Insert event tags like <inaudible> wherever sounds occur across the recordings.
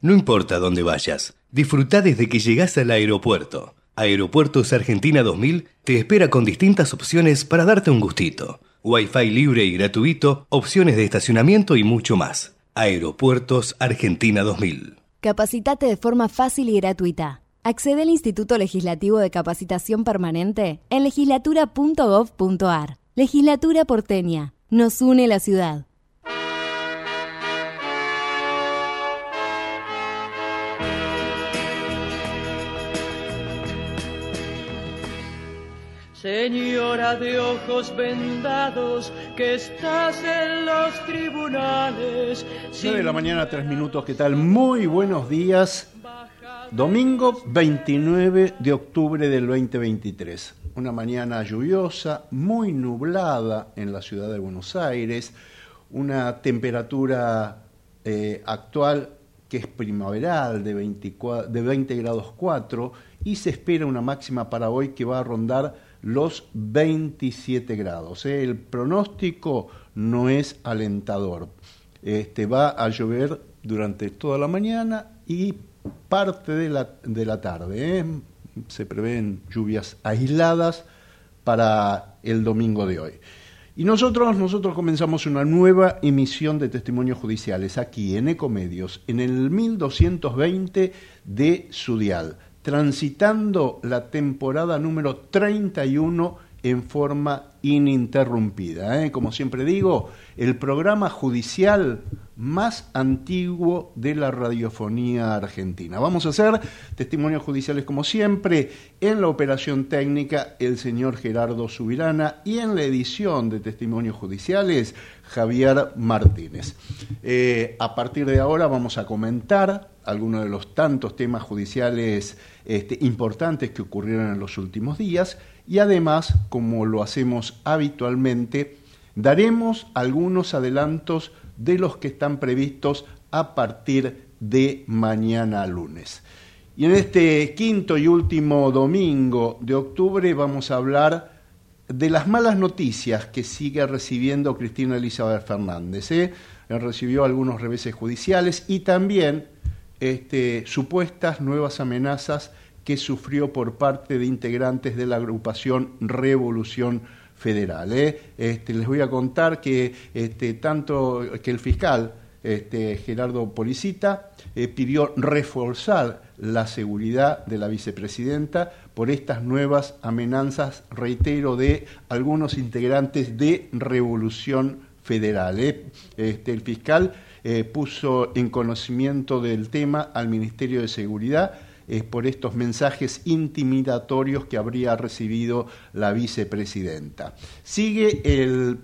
No importa dónde vayas, disfruta desde que llegas al aeropuerto. Aeropuertos Argentina 2000 te espera con distintas opciones para darte un gustito. Wi-Fi libre y gratuito, opciones de estacionamiento y mucho más. Aeropuertos Argentina 2000. Capacitate de forma fácil y gratuita. Accede al Instituto Legislativo de Capacitación Permanente en legislatura.gov.ar. Legislatura porteña. Nos une la ciudad. Señora de ojos vendados, que estás en los tribunales. 9 de la mañana, 3 minutos, ¿qué tal? Muy buenos días. Domingo 29 de octubre del 2023. Una mañana lluviosa, muy nublada en la ciudad de Buenos Aires. Una temperatura eh, actual que es primaveral de, 24, de 20 grados 4 y se espera una máxima para hoy que va a rondar los 27 grados. ¿eh? El pronóstico no es alentador. Este, va a llover durante toda la mañana y parte de la, de la tarde. ¿eh? Se prevén lluvias aisladas para el domingo de hoy. Y nosotros, nosotros comenzamos una nueva emisión de testimonios judiciales aquí en Ecomedios, en el 1220 de Sudial transitando la temporada número 31 en forma ininterrumpida. ¿eh? Como siempre digo, el programa judicial más antiguo de la radiofonía argentina. Vamos a hacer testimonios judiciales como siempre, en la operación técnica el señor Gerardo Subirana y en la edición de testimonios judiciales Javier Martínez. Eh, a partir de ahora vamos a comentar algunos de los tantos temas judiciales este, importantes que ocurrieron en los últimos días y además, como lo hacemos habitualmente, daremos algunos adelantos de los que están previstos a partir de mañana lunes. Y en este quinto y último domingo de octubre vamos a hablar de las malas noticias que sigue recibiendo Cristina Elizabeth Fernández. ¿eh? Recibió algunos reveses judiciales y también este, supuestas nuevas amenazas que sufrió por parte de integrantes de la agrupación Revolución Federal. ¿eh? Este, les voy a contar que este, tanto que el fiscal este, Gerardo Policita eh, pidió reforzar la seguridad de la vicepresidenta por estas nuevas amenazas, reitero, de algunos integrantes de Revolución Federal. ¿eh? Este, el fiscal puso en conocimiento del tema al Ministerio de Seguridad eh, por estos mensajes intimidatorios que habría recibido la vicepresidenta. Sigue el,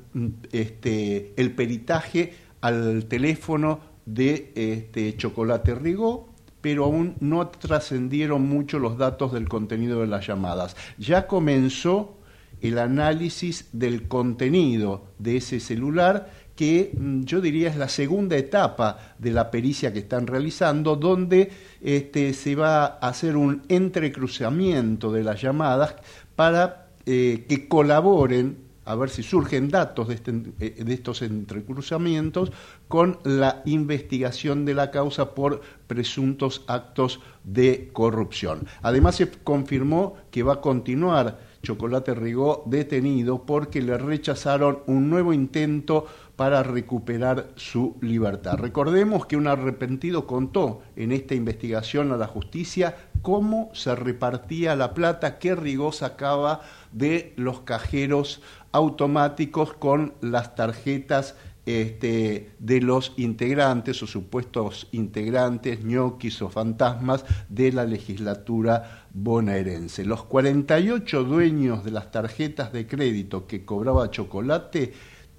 este, el peritaje al teléfono de este, Chocolate Rigó, pero aún no trascendieron mucho los datos del contenido de las llamadas. Ya comenzó el análisis del contenido de ese celular que mm, yo diría es la segunda etapa de la pericia que están realizando, donde este, se va a hacer un entrecruzamiento de las llamadas para eh, que colaboren a ver si surgen datos de, este, eh, de, estos entrecruzamientos con la investigación de la causa por presuntos actos de corrupción. Además se confirmó que va a continuar Chocolate Rigó detenido porque le rechazaron un nuevo intento para recuperar su libertad. Recordemos que un arrepentido contó en esta investigación a la justicia cómo se repartía la plata que Rigó sacaba de los cajeros automáticos con las tarjetas este, de los integrantes o supuestos integrantes, ñoquis o fantasmas de la legislatura bonaerense. Los 48 dueños de las tarjetas de crédito que cobraba chocolate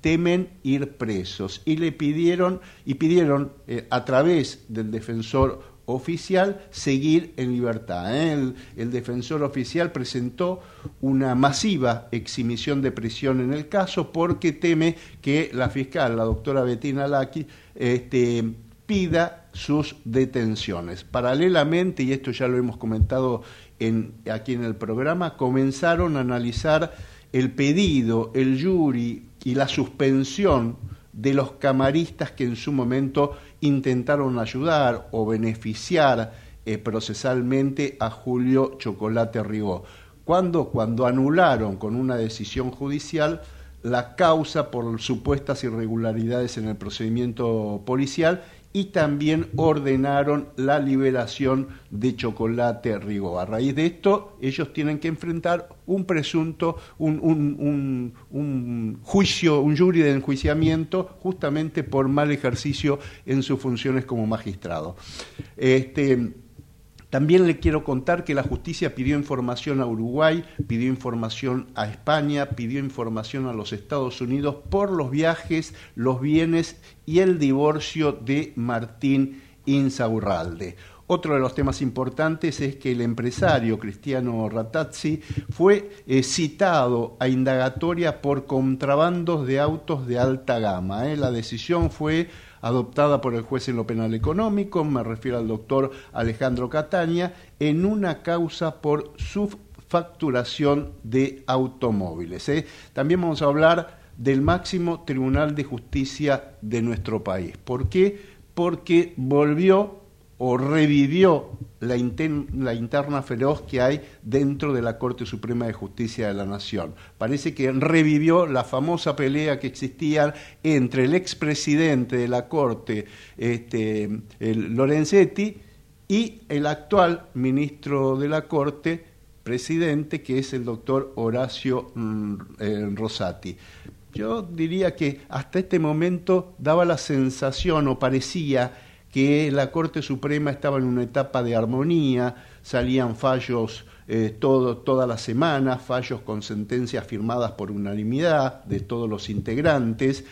temen ir presos y le pidieron y pidieron eh, a través del defensor oficial seguir en libertad. ¿eh? El, defensor oficial presentó una masiva exhibición de prisión en el caso porque teme que la fiscal, la doctora Bettina Laki, este, pida sus detenciones. Paralelamente, y esto ya lo hemos comentado en, aquí en el programa, comenzaron a analizar el pedido, el jury y la suspensión de los camaristas que en su momento intentaron ayudar o beneficiar eh, procesalmente a Julio Chocolate Rigó. ¿Cuándo? Cuando anularon con una decisión judicial la causa por supuestas irregularidades en el procedimiento policial y también ordenaron la liberación de Chocolate Rigo. A raíz de esto, ellos tienen que enfrentar un presunto, un, un, juicio, un jury de enjuiciamiento justamente por mal ejercicio en sus funciones como magistrado. Este, también le quiero contar que la justicia pidió información a Uruguay, pidió información a España, pidió información a los Estados Unidos por los viajes, los bienes y el divorcio de Martín Insaurralde. Otro de los temas importantes es que el empresario Cristiano Ratazzi fue eh, citado a indagatoria por contrabandos de autos de alta gama. ¿eh? La decisión fue adoptada por el juez en lo penal económico, me refiero al doctor Alejandro Cataña, en una causa por subfacturación de automóviles. ¿eh? También vamos a hablar del máximo Tribunal de Justicia de nuestro país. ¿Por qué? Porque volvió o revivió la, interna feroz que hay dentro de la Corte Suprema de Justicia de la Nación. Parece que revivió la famosa pelea que existía entre el expresidente de la Corte, este, Lorenzetti, y el actual ministro de la Corte, presidente, que es el doctor Horacio mm, eh, Rosati. Yo diría que hasta este momento daba la sensación o parecía que la Corte Suprema estaba en una etapa de armonía, salían fallos eh, todo, todas las semanas, fallos con sentencias firmadas por unanimidad de todos los integrantes.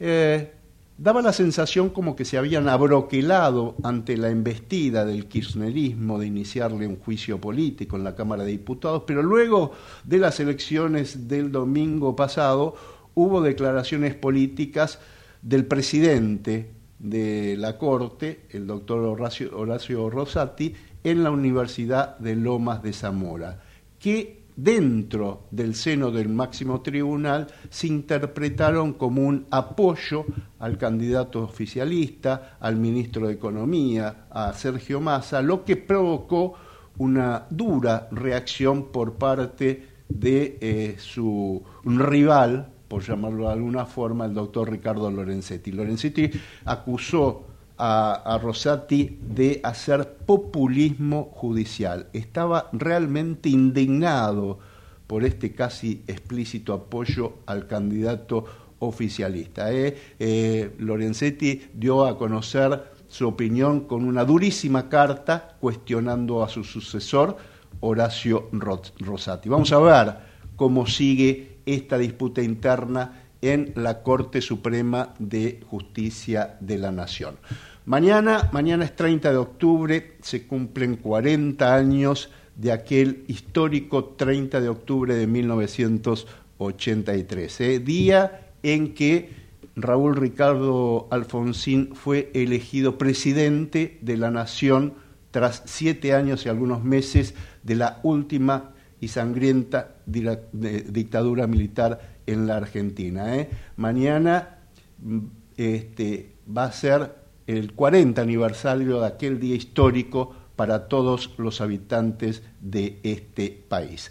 Eh, daba la sensación como que se habían abroquelado ante la embestida del kirchnerismo de iniciarle un juicio político en la Cámara de Diputados, pero luego de las elecciones del domingo pasado hubo declaraciones políticas del presidente de la Corte, el doctor Horacio, Rosati, en la Universidad de Lomas de Zamora, que dentro del seno del máximo tribunal se interpretaron como un apoyo al candidato oficialista, al ministro de Economía, a Sergio Massa, lo que provocó una dura reacción por parte de eh, su rival, por llamarlo de alguna forma, el doctor Ricardo Lorenzetti. Lorenzetti acusó a, Rosati de hacer populismo judicial. Estaba realmente indignado por este casi explícito apoyo al candidato oficialista. ¿eh? Eh, Lorenzetti dio a conocer su opinión con una durísima carta cuestionando a su sucesor, Horacio Rosati. Vamos a ver cómo sigue esta disputa interna en la Corte Suprema de Justicia de la Nación. Mañana, mañana es 30 de octubre, se cumplen 40 años de aquel histórico 30 de octubre de 1983, ¿eh? día en que Raúl Ricardo Alfonsín fue elegido presidente de la nación tras siete años y algunos meses de la última y sangrienta dictadura militar en la Argentina. ¿eh? Mañana mm, este, va a ser el 40 aniversario de aquel día histórico para todos los habitantes de este país.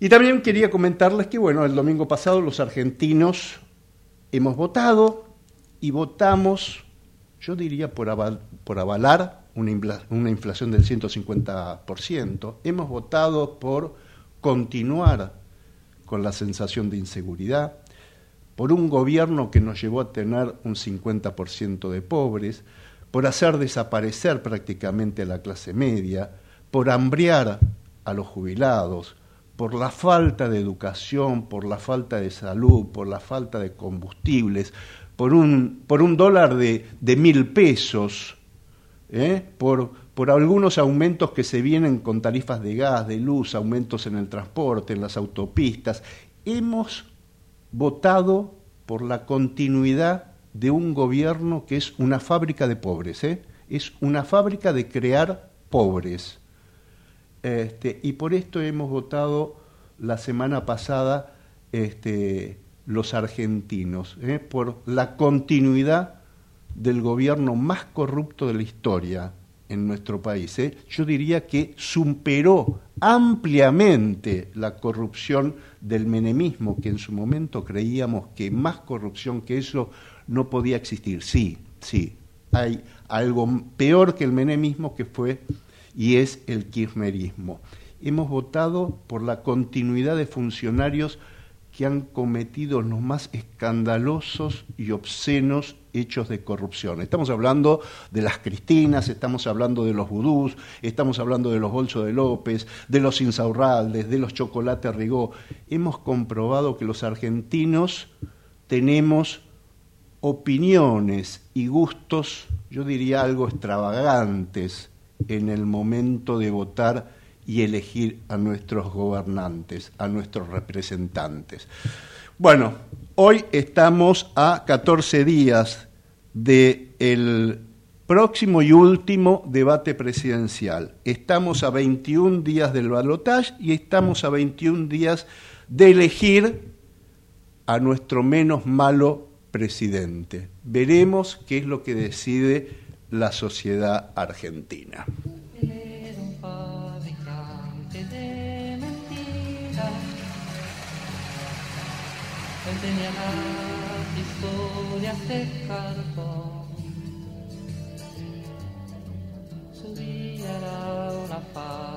Y también quería comentarles que, bueno, el domingo pasado los argentinos hemos votado y votamos, yo diría, por, por avalar una, inflación del 150%. Hemos votado por continuar con la sensación de inseguridad, por un gobierno que nos llevó a tener un 50% de pobres, por hacer desaparecer prácticamente a la clase media, por hambriar a los jubilados, por la falta de educación, por la falta de salud, por la falta de combustibles, por un, por un dólar de, de mil pesos, ¿eh? por, por algunos aumentos que se vienen con tarifas de gas, de luz, aumentos en el transporte, en las autopistas. Hemos votado por la continuidad de un gobierno que es una fábrica de pobres, ¿eh? es una fábrica de crear pobres. Este, y por esto hemos votado la semana pasada este, los argentinos, ¿eh? por la continuidad del gobierno más corrupto de la historia en nuestro país. ¿eh? Yo diría que superó ampliamente la corrupción del menemismo, que en su momento creíamos que más corrupción que eso no podía existir. Sí, sí, hay algo peor que el menemismo que fue y es el kirchnerismo. Hemos votado por la continuidad de funcionarios que han cometido los más escandalosos y obscenos hechos de corrupción. Estamos hablando de las Cristinas, estamos hablando de los vudús, estamos hablando de los bolsos de López, de los insaurraldes, de los chocolates Rigó. Hemos comprobado que los argentinos tenemos opiniones y gustos, yo diría algo extravagantes, en el momento de votar y elegir a nuestros gobernantes, a nuestros representantes. Bueno, hoy estamos a 14 días del próximo y último debate presidencial. Estamos a 21 días del balotaje y estamos a 21 días de elegir a nuestro menos malo presidente. Veremos qué es lo que decide la sociedad argentina. Tenía historias de cartón. Su vida era una fábula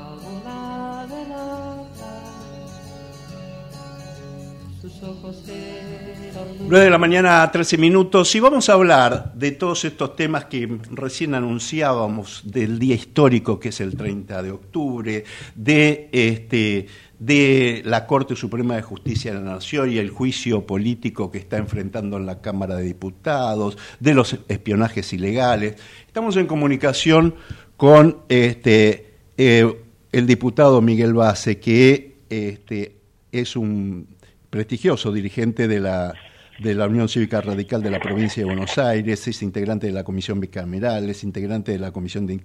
9 de la mañana, 13 minutos, y vamos a hablar de todos estos temas que recién anunciábamos, del día histórico que es el 30 de octubre, de este de la Corte Suprema de Justicia de la Nación y el juicio político que está enfrentando en la Cámara de Diputados, de los espionajes ilegales. Estamos en comunicación con este, eh, el diputado Miguel Base, que este, es un prestigioso dirigente de la de la Unión Cívica Radical de la provincia de Buenos Aires, es integrante de la Comisión Bicameral, es integrante de la Comisión de,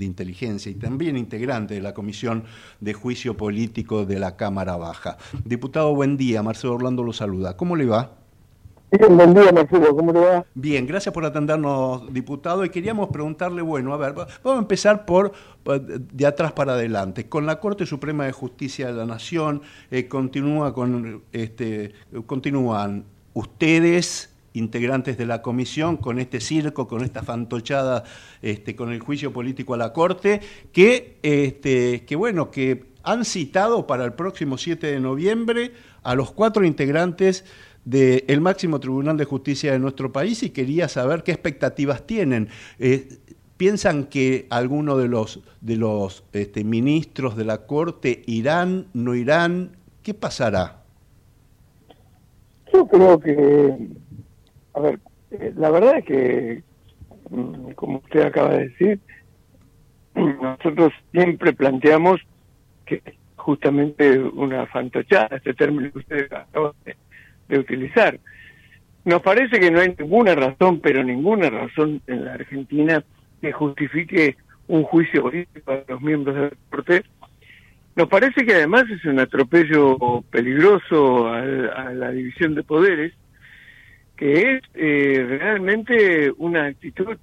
Inteligencia y también integrante de la Comisión de Juicio Político de la Cámara Baja. Diputado, buen día. Marcelo Orlando lo saluda. ¿Cómo le va? Bien, buen día, Marcelo. ¿Cómo le va? Bien, gracias por atendernos, diputado. Y queríamos preguntarle, bueno, a ver, vamos a empezar por de atrás para adelante. Con la Corte Suprema de Justicia de la Nación eh, continúa con este continúan ustedes, integrantes de la comisión, con este circo, con esta fantochada, este, con el juicio político a la Corte, que, este, que bueno, que han citado para el próximo 7 de noviembre a los cuatro integrantes del máximo Tribunal de Justicia de nuestro país y quería saber qué expectativas tienen. Eh, ¿Piensan que alguno de los, de los este, ministros de la Corte irán, no irán? ¿Qué pasará? Yo creo que, a ver, eh, la verdad es que mm, como usted acaba de decir, <clears throat> nosotros siempre planteamos que justamente una fantochada, este término que usted acaba de utilizar. Nos parece que no hay ninguna razón, pero ninguna razón en la Argentina que justifique un juicio político a los miembros del Corte. Nos parece que además es un atropello peligroso a, la división de poderes, que es eh, realmente una actitud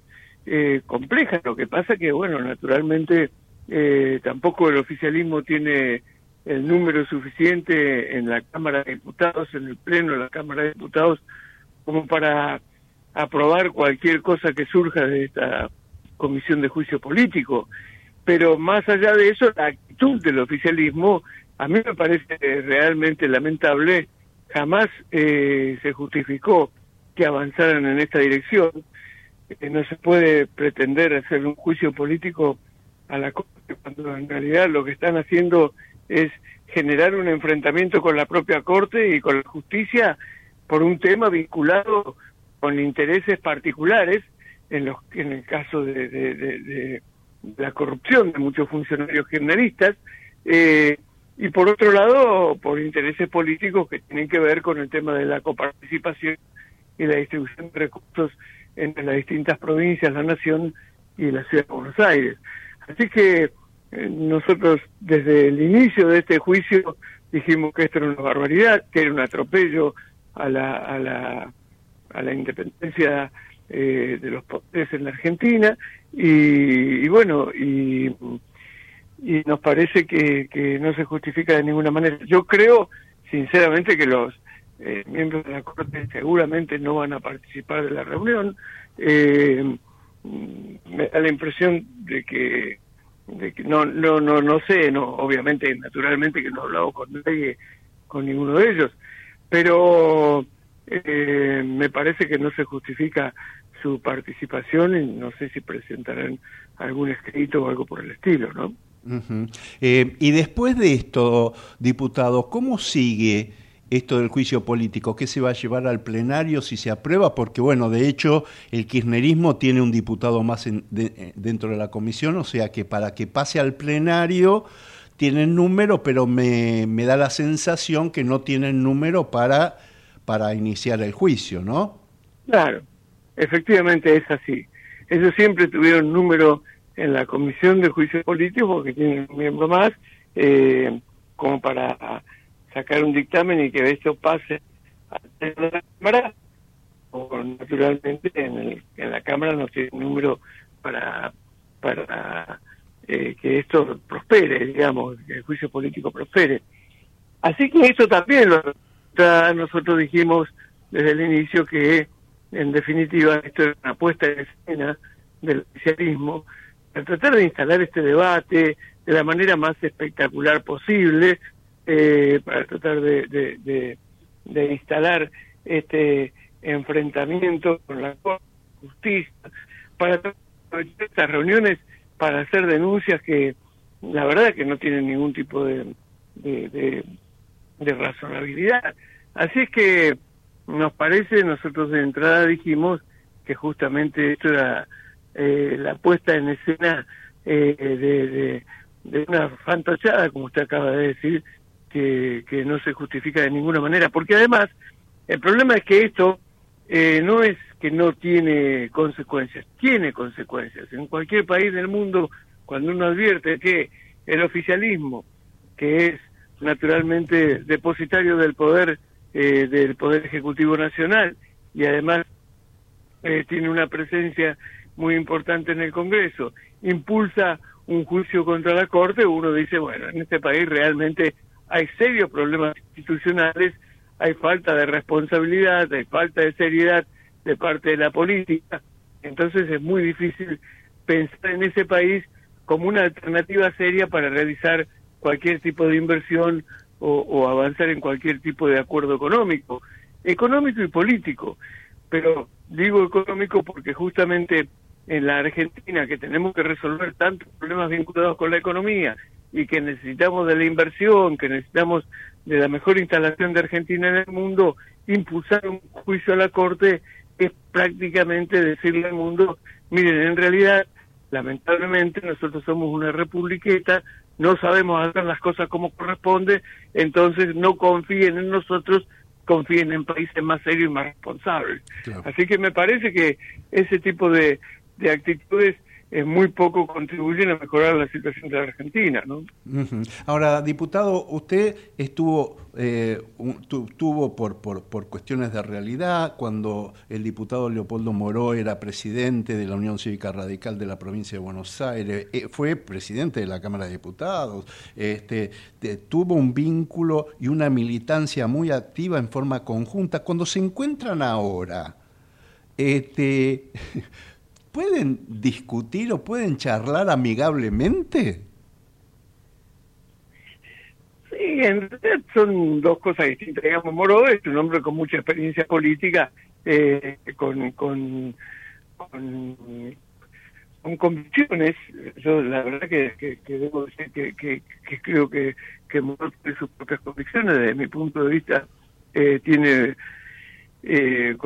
eh, compleja. Lo que pasa que, bueno, naturalmente eh, tampoco el oficialismo tiene el número suficiente en la Cámara de Diputados, en el Pleno de la Cámara de Diputados, como para aprobar cualquier cosa que surja de esta comisión de juicio político. Pero más allá de eso, la actitud del oficialismo a mí me parece realmente lamentable. Jamás eh, se justificó que avanzaran en esta dirección. Eh, no se puede pretender hacer un juicio político a la Corte cuando en realidad lo que están haciendo es generar un enfrentamiento con la propia Corte y con la justicia por un tema vinculado con intereses particulares, en, los, en el caso de, de, la corrupción de muchos funcionarios generalistas, eh, y por otro lado, por intereses políticos que tienen que ver con el tema de la coparticipación y la distribución de recursos entre las distintas provincias, la nación y la ciudad de Buenos Aires. Así que nosotros desde el inicio de este juicio dijimos que esto era una barbaridad, que era un atropello a la, a la, a la independencia eh, de los poderes en la Argentina y, bueno, y, y, nos parece que, que no se justifica de ninguna manera. Yo creo, sinceramente, que los eh, miembros de la Corte seguramente no van a participar de la reunión. Eh, me da la impresión de que de que no no no no sé no obviamente naturalmente que no he hablado con nadie con ninguno de ellos pero eh, me parece que no se justifica su participación y no sé si presentarán algún escrito o algo por el estilo no eh, y después de esto diputado cómo sigue esto del juicio político, ¿qué se va a llevar al plenario si se aprueba? Porque, bueno, de hecho, el kirchnerismo tiene un diputado más eh, dentro de la comisión, o sea que para que pase al plenario tienen número, pero me, me da la sensación que no tienen número para, para iniciar el juicio, ¿no? Claro, efectivamente es así. Ellos siempre tuvieron número en la comisión de juicio político, porque tienen un miembro más, eh, como para sacar un dictamen y que esto pase a la Cámara, o naturalmente en, el, en la Cámara no tiene número para, para eh, que esto prospere, digamos, que el juicio político prospere. Así que eso también lo nosotros dijimos desde el inicio que en definitiva esto es una puesta en escena del oficialismo para tratar de instalar este debate de la manera más espectacular posible, eh, para tratar de, de, instalar este enfrentamiento con la justicia, para estas reuniones para hacer denuncias que la verdad que no tienen ningún tipo de, de, de, razonabilidad. Así es que nos parece, nosotros de entrada dijimos que justamente esto era eh, la puesta en escena eh, de, de, una fantochada, como usted acaba de decir, que, no se justifica de ninguna manera, porque además el problema es que esto eh, no es que no tiene consecuencias, tiene consecuencias. En cualquier país del mundo, cuando uno advierte que el oficialismo, que es naturalmente depositario del poder eh, del poder ejecutivo nacional y además eh, tiene una presencia muy importante en el Congreso, impulsa un juicio contra la Corte, uno dice, bueno, en este país realmente hay serios problemas institucionales, hay falta de responsabilidad, hay falta de seriedad de parte de la política. Entonces es muy difícil pensar en ese país como una alternativa seria para realizar cualquier tipo de inversión o, avanzar en cualquier tipo de acuerdo económico, económico y político. Pero digo económico porque justamente en la Argentina, que tenemos que resolver tantos problemas vinculados con la economía y que necesitamos de la inversión, que necesitamos de la mejor instalación de Argentina en el mundo, impulsar un juicio a la Corte es prácticamente decirle al mundo miren, en realidad, lamentablemente, nosotros somos una republiqueta, no sabemos hacer las cosas como corresponde, entonces no confíen en nosotros, confíen en países más serios y más responsables. Así que me parece que ese tipo de, de actitudes es muy poco contribuyen a mejorar la situación de la Argentina. ¿no? Ahora, diputado, usted estuvo, eh, tuvo por, por, por, cuestiones de realidad cuando el diputado Leopoldo Moró era presidente de la Unión Cívica Radical de la provincia de Buenos Aires, eh, fue presidente de la Cámara de Diputados, este, tuvo un vínculo y una militancia muy activa en forma conjunta. Cuando se encuentran ahora, este, <laughs> ¿Pueden discutir o pueden charlar amigablemente? Sí, en realidad son dos cosas distintas. Digamos, Moro es un hombre con mucha experiencia política, eh, con, con, con, convicciones. Yo la verdad que, debo decir que, creo que, que Moro tiene sus propias convicciones. Desde mi punto de vista, eh, tiene eh,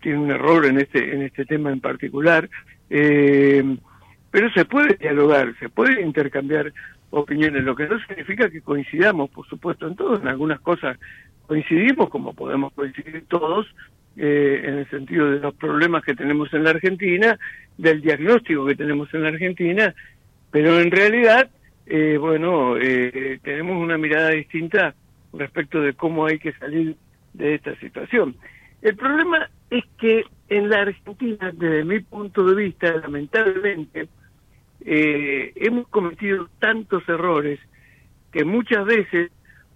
tiene un error en este en este tema en particular. Eh, pero se puede dialogar se puede intercambiar opiniones. Lo que no significa que coincidamos por supuesto en todo. En algunas cosas coincidimos como podemos coincidir todos eh, en el sentido de los problemas que tenemos en la Argentina del diagnóstico que tenemos en la Argentina pero en realidad eh, bueno eh, tenemos una mirada distinta respecto de cómo hay que salir de esta situación el problema es que en la Argentina, desde mi punto de vista, lamentablemente, eh, hemos cometido tantos errores que muchas veces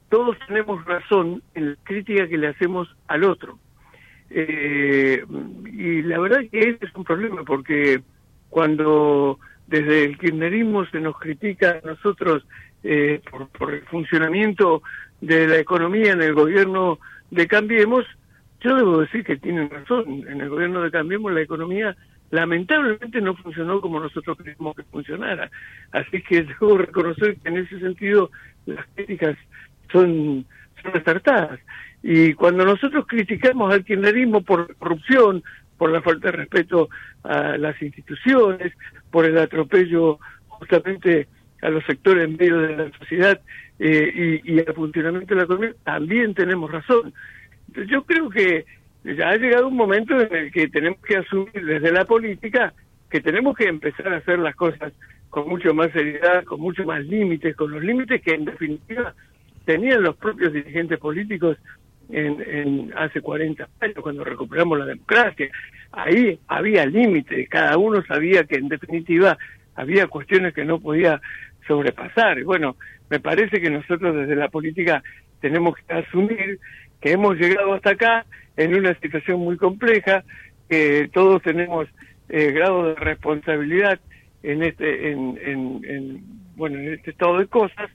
todos tenemos razón en la crítica que le hacemos al otro. Eh, y la verdad que ese es un problema porque cuando desde el kirchnerismo se nos critica a nosotros eh, por, por el funcionamiento de la economía en el gobierno de Cambiemos, yo debo decir que tienen razón. En el gobierno de Cambiemos la economía lamentablemente no funcionó como nosotros queríamos que funcionara. Así que <laughs> debo reconocer que en ese sentido las críticas son, son acertadas. Y cuando nosotros criticamos al kirchnerismo por corrupción, por la falta de respeto a las instituciones, por el atropello justamente a los sectores en medio de la sociedad eh, y, y al funcionamiento de la economía, también tenemos razón. Yo creo que ya ha llegado un momento en el que tenemos que asumir desde la política que tenemos que empezar a hacer las cosas con mucho más seriedad, con mucho más límites, con los límites que en definitiva tenían los propios dirigentes políticos en, en hace 40 años, cuando recuperamos la democracia. Ahí había límites, cada uno sabía que en definitiva había cuestiones que no podía sobrepasar. Bueno, me parece que nosotros desde la política tenemos que asumir que hemos llegado hasta acá en una situación muy compleja, que todos tenemos eh, grado de responsabilidad en este, en, bueno, en este estado de cosas,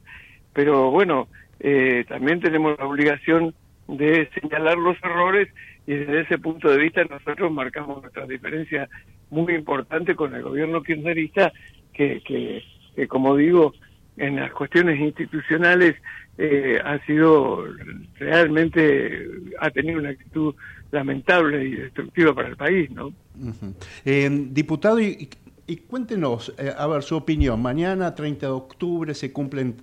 pero bueno, eh, también tenemos la obligación de señalar los errores y desde ese punto de vista nosotros marcamos nuestra diferencia muy importante con el gobierno kirchnerista que, que, que como digo, en las cuestiones institucionales eh, ha sido realmente, ha tenido una actitud lamentable y destructiva para el país, ¿no? Eh, diputado, y, cuéntenos, eh, a ver, su opinión. Mañana, 30 de octubre, se cumplen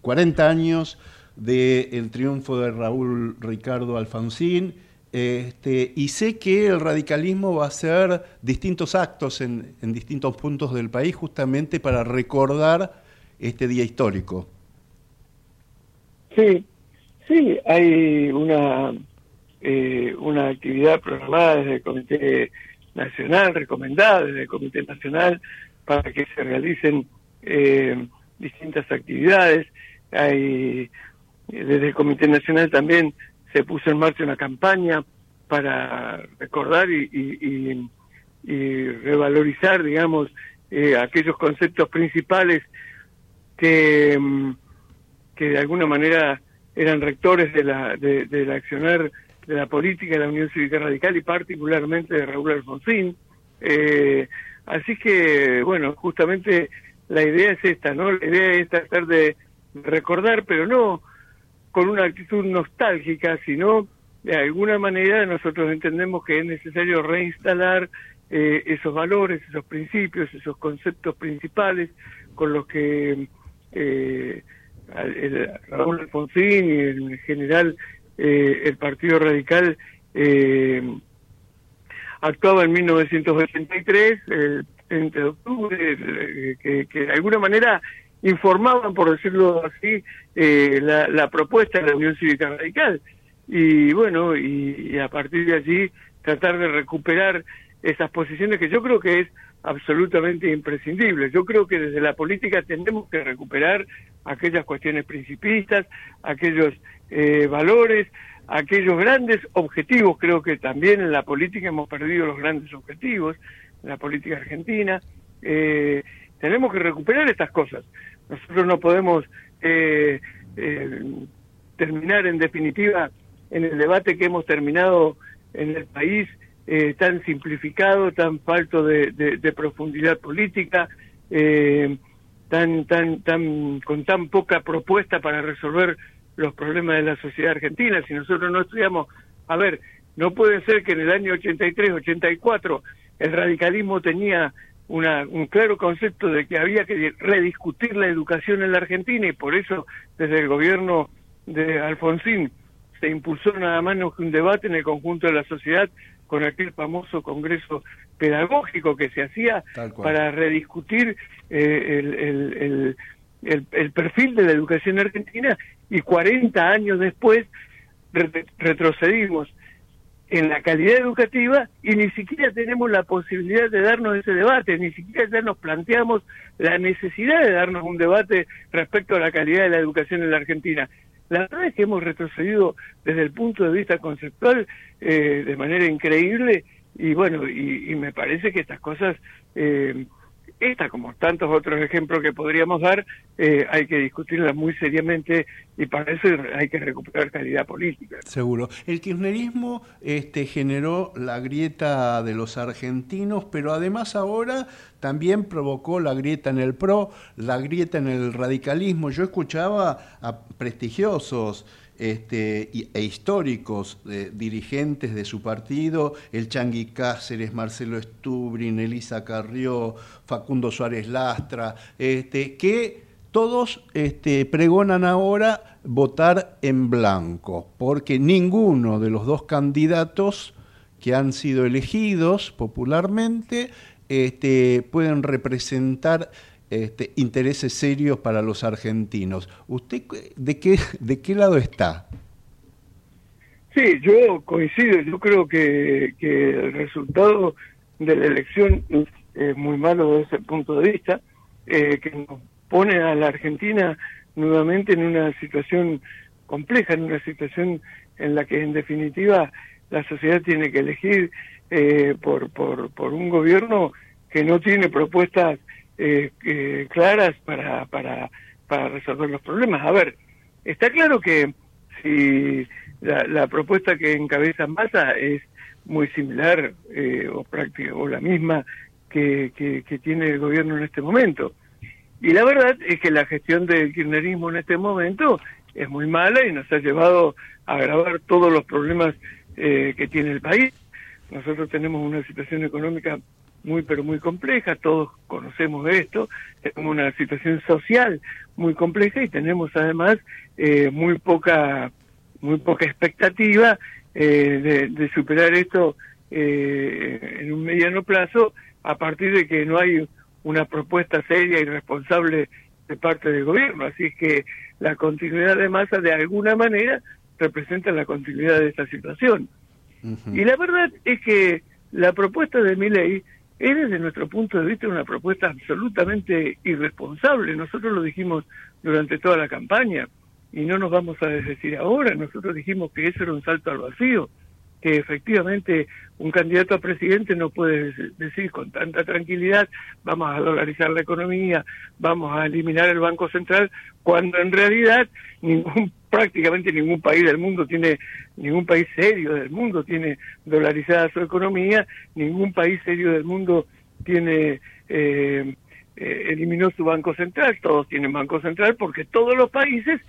40 años del triunfo de Raúl Ricardo Alfonsín. Este, y sé que el radicalismo va a hacer distintos actos en, en distintos puntos del país justamente para recordar este día histórico. Sí, sí, hay una, eh, una actividad programada desde el Comité Nacional, recomendada desde el Comité Nacional, para que se realicen eh, distintas actividades. Hay, desde el Comité Nacional también se puso en marcha una campaña para recordar y, y, y, revalorizar, digamos, eh, aquellos conceptos principales que mm, que de alguna manera eran rectores de la, de, del accionar de la política de la Unión Cívica Radical y particularmente de Raúl Alfonsín. Eh, así que, bueno, justamente la idea es esta, ¿no? La idea es tratar de recordar, pero no con una actitud nostálgica, sino de alguna manera nosotros entendemos que es necesario reinstalar eh, esos valores, esos principios, esos conceptos principales con los que eh, Raúl Alfonsín y en general eh, el Partido Radical eh, actuaba en 1983, el 30 de octubre, que, que, de alguna manera informaban, por decirlo así, eh, la, la, propuesta de la Unión Cívica Radical. Y bueno, y, a partir de allí tratar de recuperar esas posiciones que yo creo que es absolutamente imprescindible. Yo creo que desde la política tenemos que recuperar aquellas cuestiones principistas, aquellos eh, valores, aquellos grandes objetivos. Creo que también en la política hemos perdido los grandes objetivos, en la política argentina. Eh, tenemos que recuperar estas cosas. Nosotros no podemos eh, terminar en definitiva en el debate que hemos terminado en el país eh, tan simplificado, tan falto de, profundidad política, eh, tan, tan, tan, con tan poca propuesta para resolver los problemas de la sociedad argentina. Si nosotros no estudiamos, a ver, no puede ser que en el año 83, 84 el radicalismo tenía una, un claro concepto de que había que rediscutir la educación en la Argentina y por eso desde el gobierno de Alfonsín se impulsó nada más que un debate en el conjunto de la sociedad con aquel famoso congreso pedagógico que se hacía para rediscutir eh, el, perfil de la educación argentina y 40 años después retrocedimos en la calidad educativa y ni siquiera tenemos la posibilidad de darnos ese debate, ni siquiera ya nos planteamos la necesidad de darnos un debate respecto a la calidad de la educación en la Argentina. La verdad es que hemos retrocedido desde el punto de vista conceptual eh, de manera increíble y bueno, y, me parece que estas cosas, eh, esta como tantos otros ejemplos que podríamos dar, eh, hay que discutirlas muy seriamente y para eso hay que recuperar calidad política. Seguro. El kirchnerismo este, generó la grieta de los argentinos, pero además ahora también provocó la grieta en el PRO, la grieta en el radicalismo. Yo escuchaba a prestigiosos este, e históricos dirigentes de su partido, el Changui Cáceres, Marcelo Estubrin, Elisa Carrió, Facundo Suárez Lastra, este, que todos este, pregonan ahora votar en blanco, porque ninguno de los dos candidatos que han sido elegidos popularmente este, pueden representar este, intereses serios para los argentinos. ¿Usted de qué, de qué lado está? Sí, yo coincido. Yo creo que, que el resultado de la elección es muy malo desde ese punto de vista, eh, que nos pone a la Argentina nuevamente en una situación compleja, en una situación en la que en definitiva la sociedad tiene que elegir eh, por, por, por un gobierno que no tiene propuestas eh, eh, claras para, para, para resolver los problemas. A ver, está claro que si la, propuesta que encabeza Massa es muy similar eh, o práctica o la misma que, que, tiene el gobierno en este momento. Y la verdad es que la gestión del kirchnerismo en este momento es muy mala y nos ha llevado a agravar todos los problemas que tiene el país. Nosotros tenemos una situación económica muy pero muy compleja, todos conocemos esto, tenemos una situación social muy compleja y tenemos además eh, muy poca muy poca expectativa eh, de, superar esto eh, en un mediano plazo a partir de que no hay una propuesta seria y responsable de parte del gobierno. Así es que la continuidad de masa de alguna manera representa la continuidad de esta situación. Y la verdad es que la propuesta de mi ley es desde nuestro punto de vista una propuesta absolutamente irresponsable. Nosotros lo dijimos durante toda la campaña y no nos vamos a decir ahora. Nosotros dijimos que eso era un salto al vacío, que efectivamente un candidato a presidente no puede decir con tanta tranquilidad vamos a dolarizar la economía, vamos a eliminar el Banco Central, cuando en realidad ningún <laughs> prácticamente ningún país del mundo tiene, ningún país serio del mundo tiene dolarizada su economía, ningún país serio del mundo tiene eh, eh, eliminó su banco central, todos tienen banco central porque todos los países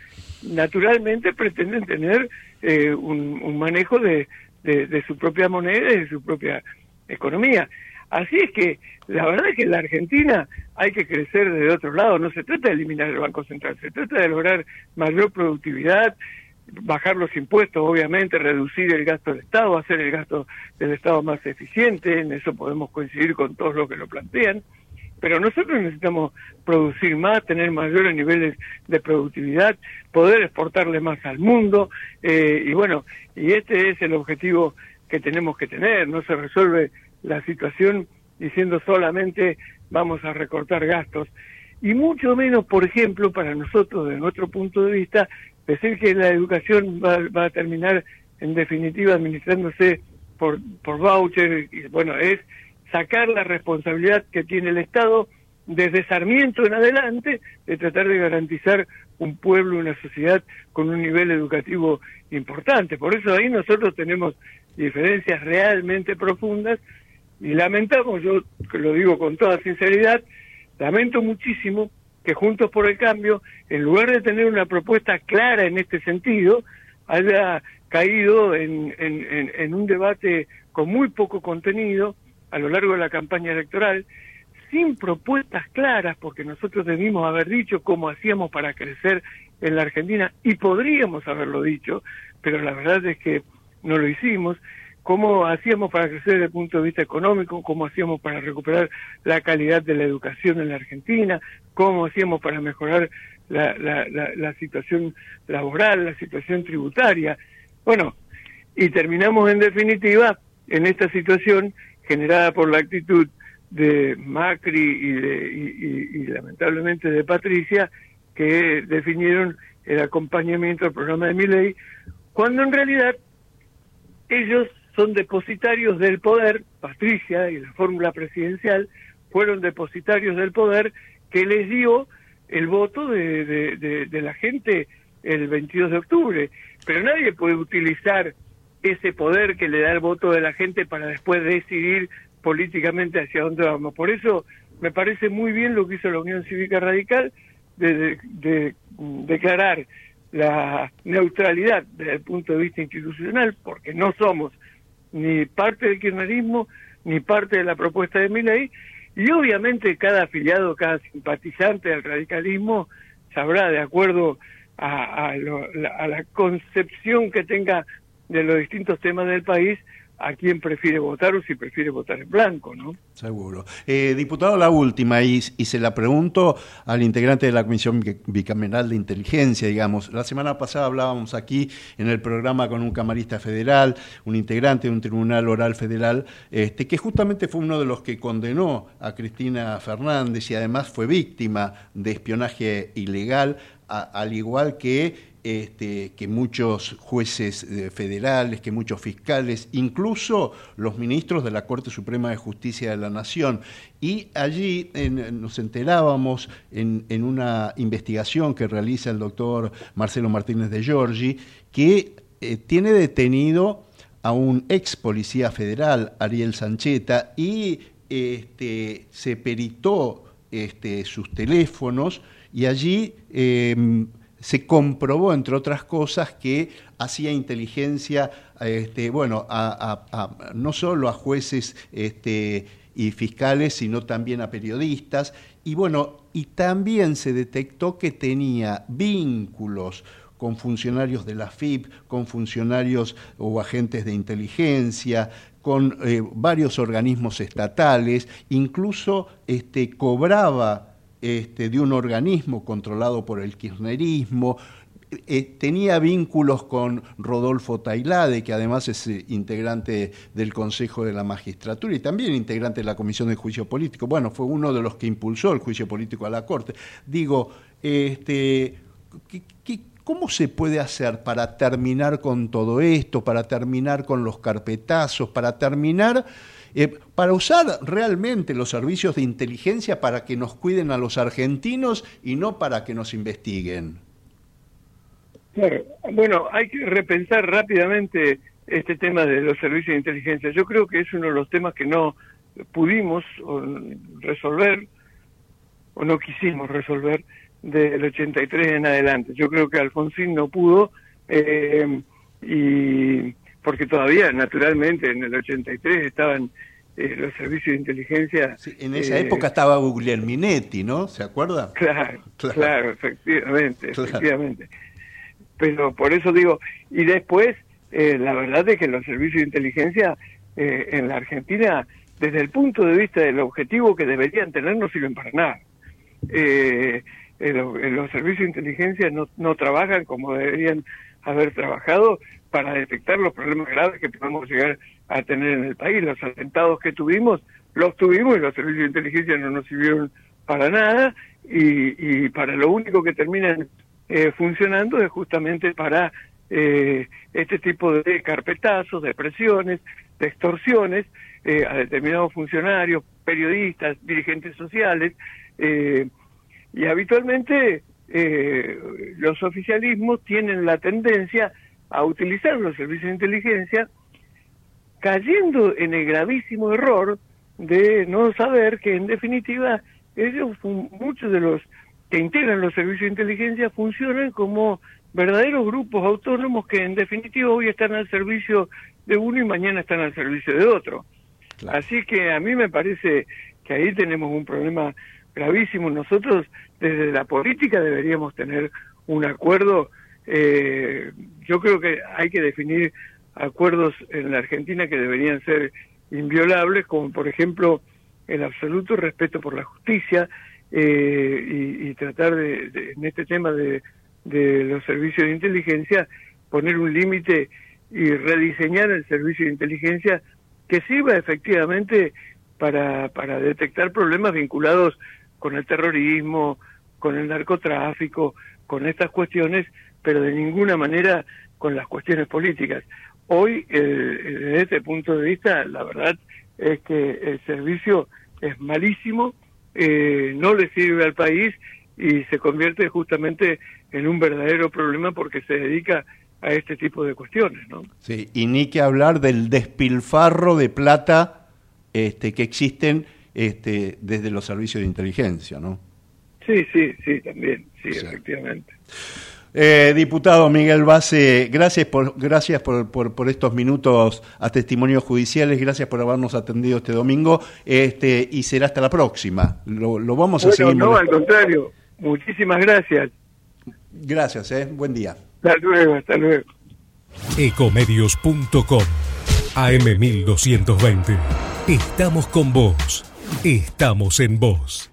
naturalmente pretenden tener eh, un, manejo de, de, su propia moneda y de su propia economía. Así es que la verdad es que en la Argentina hay que crecer desde otro lado, no se trata de eliminar el Banco Central, se trata de lograr mayor productividad, bajar los impuestos, obviamente, reducir el gasto del Estado, hacer el gasto del Estado más eficiente, en eso podemos coincidir con todos los que lo plantean, pero nosotros necesitamos producir más, tener mayores niveles de productividad, poder exportarle más al mundo, eh, y bueno, y este es el objetivo que tenemos que tener, no se resuelve la situación diciendo solamente vamos a recortar gastos. Y mucho menos, por ejemplo, para nosotros, de nuestro punto de vista, decir que la educación va, a terminar en definitiva administrándose por, por voucher, y bueno, es sacar la responsabilidad que tiene el Estado desde Sarmiento en adelante de tratar de garantizar un pueblo, una sociedad con un nivel educativo importante. Por eso ahí nosotros tenemos diferencias realmente profundas y lamentamos, yo lo digo con toda sinceridad, lamento muchísimo que Juntos por el Cambio, en lugar de tener una propuesta clara en este sentido, haya caído en, un debate con muy poco contenido a lo largo de la campaña electoral, sin propuestas claras, porque nosotros debimos haber dicho cómo hacíamos para crecer en la Argentina, y podríamos haberlo dicho, pero la verdad es que no lo hicimos, cómo hacíamos para crecer desde el punto de vista económico, cómo hacíamos para recuperar la calidad de la educación en la Argentina, cómo hacíamos para mejorar la, la, la, situación laboral, la situación tributaria. Bueno, y terminamos en definitiva en esta situación generada por la actitud de Macri y, de, y, lamentablemente de Patricia, que definieron el acompañamiento al programa de mi ley, cuando en realidad ellos son depositarios del poder, Patricia y la fórmula presidencial fueron depositarios del poder que les dio el voto de, de, la gente el 22 de octubre. Pero nadie puede utilizar ese poder que le da el voto de la gente para después decidir políticamente hacia dónde vamos. Por eso me parece muy bien lo que hizo la Unión Cívica Radical de, de, declarar la neutralidad desde el punto de vista institucional, porque no somos ni parte del kirchnerismo, ni parte de la propuesta de mi ley, y obviamente cada afiliado, cada simpatizante del radicalismo sabrá, de acuerdo a la concepción que tenga de los distintos temas del país, a quién prefiere votar o si prefiere votar en blanco, ¿no? Seguro. Eh, diputado, la última, y, y, se la pregunto al integrante de la Comisión Bicameral de Inteligencia, digamos. La semana pasada hablábamos aquí en el programa con un camarista federal, un integrante de un tribunal oral federal, este, que justamente fue uno de los que condenó a Cristina Fernández y además fue víctima de espionaje ilegal, al igual que este, que muchos jueces eh, federales, que muchos fiscales, incluso los ministros de la Corte Suprema de Justicia de la Nación. Y allí nos enterábamos en, una investigación que realiza el doctor Marcelo Martínez de Giorgi, que eh, tiene detenido a un ex policía federal, Ariel Sancheta, y este, se peritó este, sus teléfonos y allí em, se comprobó, entre otras cosas, que hacía inteligencia, este, bueno, no solo a jueces este, y fiscales, sino también a periodistas. Y bueno, y también se detectó que tenía vínculos con funcionarios de la FIP, con funcionarios o agentes de inteligencia, con eh, varios organismos estatales, incluso este, cobraba este, de un organismo controlado por el kirchnerismo, eh, tenía vínculos con Rodolfo Tailade, que además es eh, integrante del Consejo de la Magistratura y también integrante de la Comisión de Juicio Político. Bueno, fue uno de los que impulsó el juicio político a la Corte. Digo, este, cómo se puede hacer para terminar con todo esto, para terminar con los carpetazos, para terminar eh, para usar realmente los servicios de inteligencia para que nos cuiden a los argentinos y no para que nos investiguen. Bueno, hay que repensar rápidamente este tema de los servicios de inteligencia. Yo creo que es uno de los temas que no pudimos resolver o no quisimos resolver del 83 en adelante. Yo creo que Alfonsín no pudo eh, y porque todavía naturalmente en el 83 estaban eh, los servicios de inteligencia. en esa época estaba Guglielminetti, ¿no? ¿Se acuerda? Claro, <laughs> claro, efectivamente, efectivamente. Pero por eso digo, y después, la verdad es que los servicios de inteligencia en la Argentina, desde el punto de vista del objetivo que deberían tener, no sirven para nada. Eh, los servicios de inteligencia no, no trabajan como deberían haber trabajado para detectar los problemas graves que podemos llegar a tener en el país. Los atentados que tuvimos, los tuvimos y los servicios de inteligencia no nos sirvieron para nada y, para lo único que terminan eh, funcionando es justamente para eh, este tipo de carpetazos, de presiones, de extorsiones eh, a determinados funcionarios, periodistas, dirigentes sociales, y habitualmente los oficialismos tienen la tendencia a utilizar los servicios de inteligencia cayendo en el gravísimo error de no saber que en definitiva ellos, muchos de los que integran los servicios de inteligencia funcionan como verdaderos grupos autónomos que en definitiva hoy están al servicio de uno y mañana están al servicio de otro. Así que a mí me parece que ahí tenemos un problema gravísimo. Nosotros desde la política deberíamos tener un acuerdo eh, yo creo que hay que definir acuerdos en la Argentina que deberían ser inviolables, como por ejemplo el absoluto respeto por la justicia eh, y, tratar de, en este tema de, los servicios de inteligencia, poner un límite y rediseñar el servicio de inteligencia que sirva efectivamente para, para detectar problemas vinculados con el terrorismo, con el narcotráfico, con estas cuestiones pero de ninguna manera con las cuestiones políticas. Hoy, eh, desde este punto de vista, la verdad es que el servicio es malísimo, eh, no le sirve al país y se convierte justamente en un verdadero problema porque se dedica a este tipo de cuestiones, ¿no? Sí, y ni que hablar del despilfarro de plata este, que existen este, desde los servicios de inteligencia, ¿no? Sí, sí, sí, también, sí. efectivamente. Eh, diputado Miguel Base, gracias por gracias por, por, estos minutos a testimonios judiciales, gracias por habernos atendido este domingo, este y será hasta la próxima. Lo, vamos a seguir. No, al contrario, muchísimas gracias. Gracias, eh. buen día. Hasta luego, hasta luego. Ecomedios.com AM1220. Estamos con vos. Estamos en vos.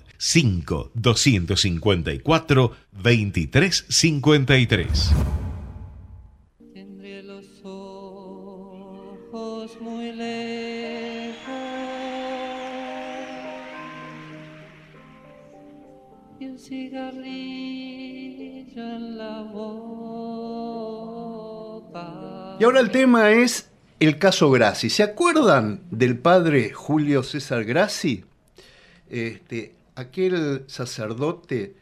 5 254 2353. Tendré los ojos muy lejos y un cigarrillo en la boca. Y ahora el tema es el caso Grassi. ¿Se acuerdan del padre Julio César Grassi? Este, aquel sacerdote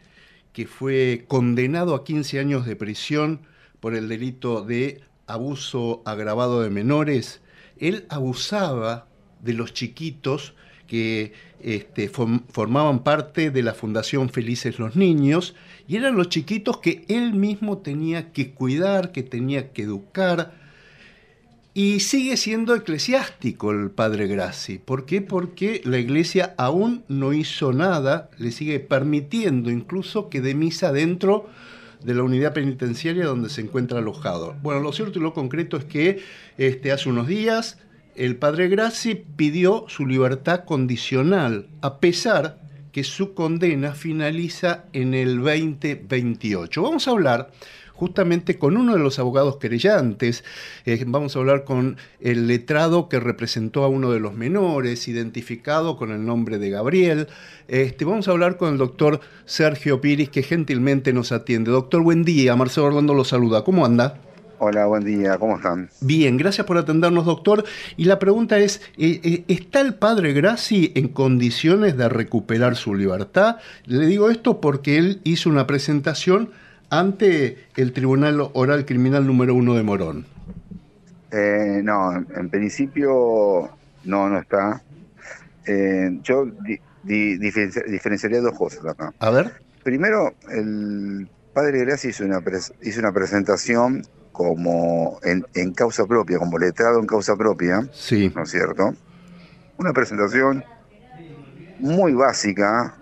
que fue condenado a 15 años de prisión por el delito de abuso agravado de menores, él abusaba de los chiquitos que este, formaban parte de la Fundación Felices los Niños, y eran los chiquitos que él mismo tenía que cuidar, que tenía que educar, y sigue siendo eclesiástico el padre Grassi. ¿Por qué? Porque la iglesia aún no hizo nada, le sigue permitiendo incluso que dé misa dentro de la unidad penitenciaria donde se encuentra alojado. Bueno, lo cierto y lo concreto es que este, hace unos días el padre Grassi pidió su libertad condicional, a pesar que su condena finaliza en el 2028. Vamos a hablar justamente con uno de los abogados querellantes. Eh, vamos a hablar con el letrado que representó a uno de los menores, identificado con el nombre de Gabriel. Este, vamos a hablar con el doctor Sergio Piris, que gentilmente nos atiende. Doctor, buen día. Marcelo Orlando lo saluda. ¿Cómo anda? Hola, buen día, ¿cómo están? Bien, gracias por atendernos, doctor. Y la pregunta es, eh, eh, ¿está el padre Grassi en condiciones de recuperar su libertad? Le digo esto porque él hizo una presentación ante el Tribunal Oral Criminal número uno de Morón. Eh, no, en principio no, no está. yo diferenciaría dos cosas acá. A ver. Primero, el padre hizo una, hizo una presentación como en, causa propia, como letrado en causa propia, sí. ¿no es cierto? Una presentación muy básica,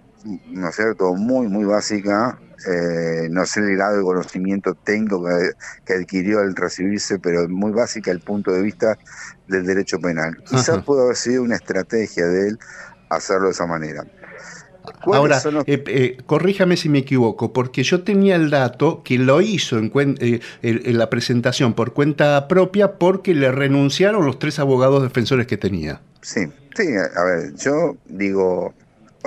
¿no es cierto? Muy, muy básica. Eh, no sé el grado de conocimiento técnico que, adquirió al recibirse, pero muy básica el punto de vista del derecho penal. Quizás pudo haber sido una estrategia de él hacerlo de esa manera. Ahora, eh, eh, corríjame si me equivoco, porque yo tenía el dato que lo hizo en, eh, en, la presentación por cuenta propia porque le renunciaron los tres abogados defensores que tenía. Sí, sí, a ver, yo digo,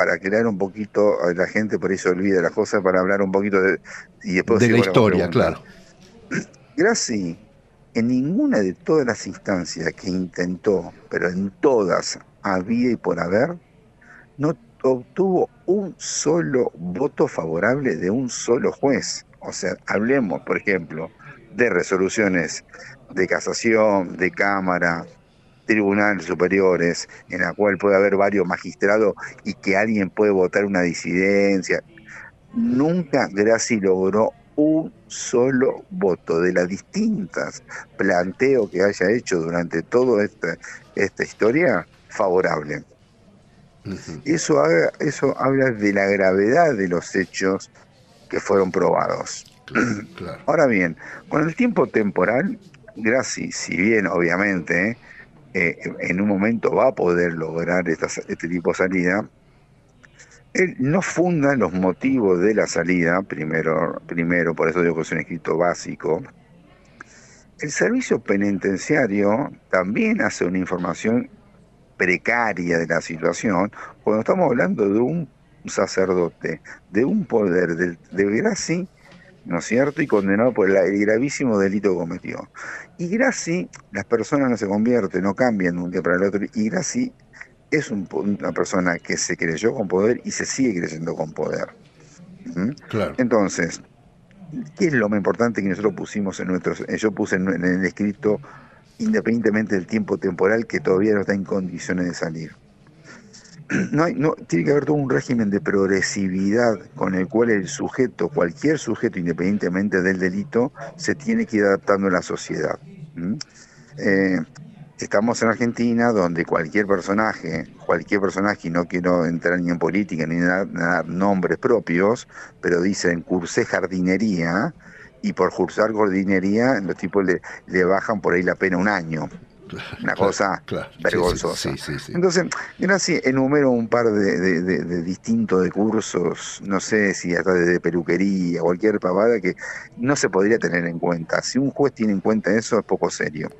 para crear un poquito, la gente por eso olvida las cosas, para hablar un poquito de, y después de la historia, claro. Gracias, en ninguna de todas las instancias que intentó, pero en todas, había y por haber, no obtuvo un solo voto favorable de un solo juez. O sea, hablemos, por ejemplo, de resoluciones de casación, de cámara, tribunales superiores, en la cual puede haber varios magistrados y que alguien puede votar una disidencia. Nunca Graci logró un solo voto de las distintas planteos que haya hecho durante toda esta, esta historia favorable. Eso, eso habla de la gravedad de los hechos que fueron probados. <clears throat> Ahora bien, con el tiempo temporal, Graci, si bien obviamente eh, en un momento va a poder lograr este tipo de salida, él no funda los motivos de la salida, primero, primero por eso digo que es un escrito básico. El servicio penitenciario también hace una información precaria de la situación, cuando estamos hablando de un sacerdote, de un poder de, de Graci, ¿no es cierto? Y condenado por el gravísimo delito que cometió. Y Graci, las personas no se convierten, no cambian de un día para el otro, y Graci es una persona que se creyó con poder y se sigue creyendo con poder. ¿Mm? Claro. Entonces, ¿qué es lo más importante que nosotros pusimos en nuestros, yo puse en el escrito independientemente del tiempo temporal que todavía no está en condiciones de salir. <clears throat> No, hay, no tiene que haber todo un régimen de progresividad con el cual el sujeto, cualquier sujeto, independientemente del delito, se tiene que ir adaptando a la sociedad. Eh, estamos en Argentina donde cualquier personaje, cualquier personaje, y no quiero entrar ni en política ni en dar nombres propios, pero dicen cursé jardinería, y por cursar gordinería los tipos le bajan por ahí la pena un año. Una cosa vergonzosa. Entonces, así enumero un par de, de, distintos de cursos, no sé si hasta de peluquería, cualquier pavada que no se podría tener en cuenta. Si un juez tiene en cuenta eso, es poco serio.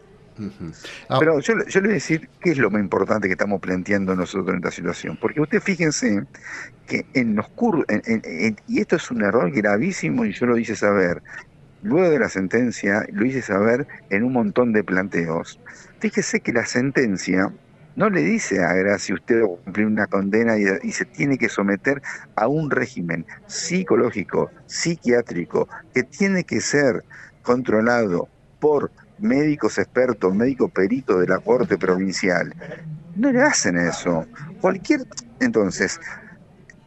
Ah. Pero yo, yo, le voy a decir qué es lo más importante que estamos planteando nosotros en esta situación. Porque usted fíjense que en los cursos, y esto es un error gravísimo y yo lo hice saber, luego de la sentencia, lo hice saber en un montón de planteos, fíjese que la sentencia no le dice a Gracia usted cumplir una condena y, se tiene que someter a un régimen psicológico, psiquiátrico, que tiene que ser controlado por médicos expertos, médicos peritos de la Corte Provincial. No le hacen eso. Cualquier. Entonces,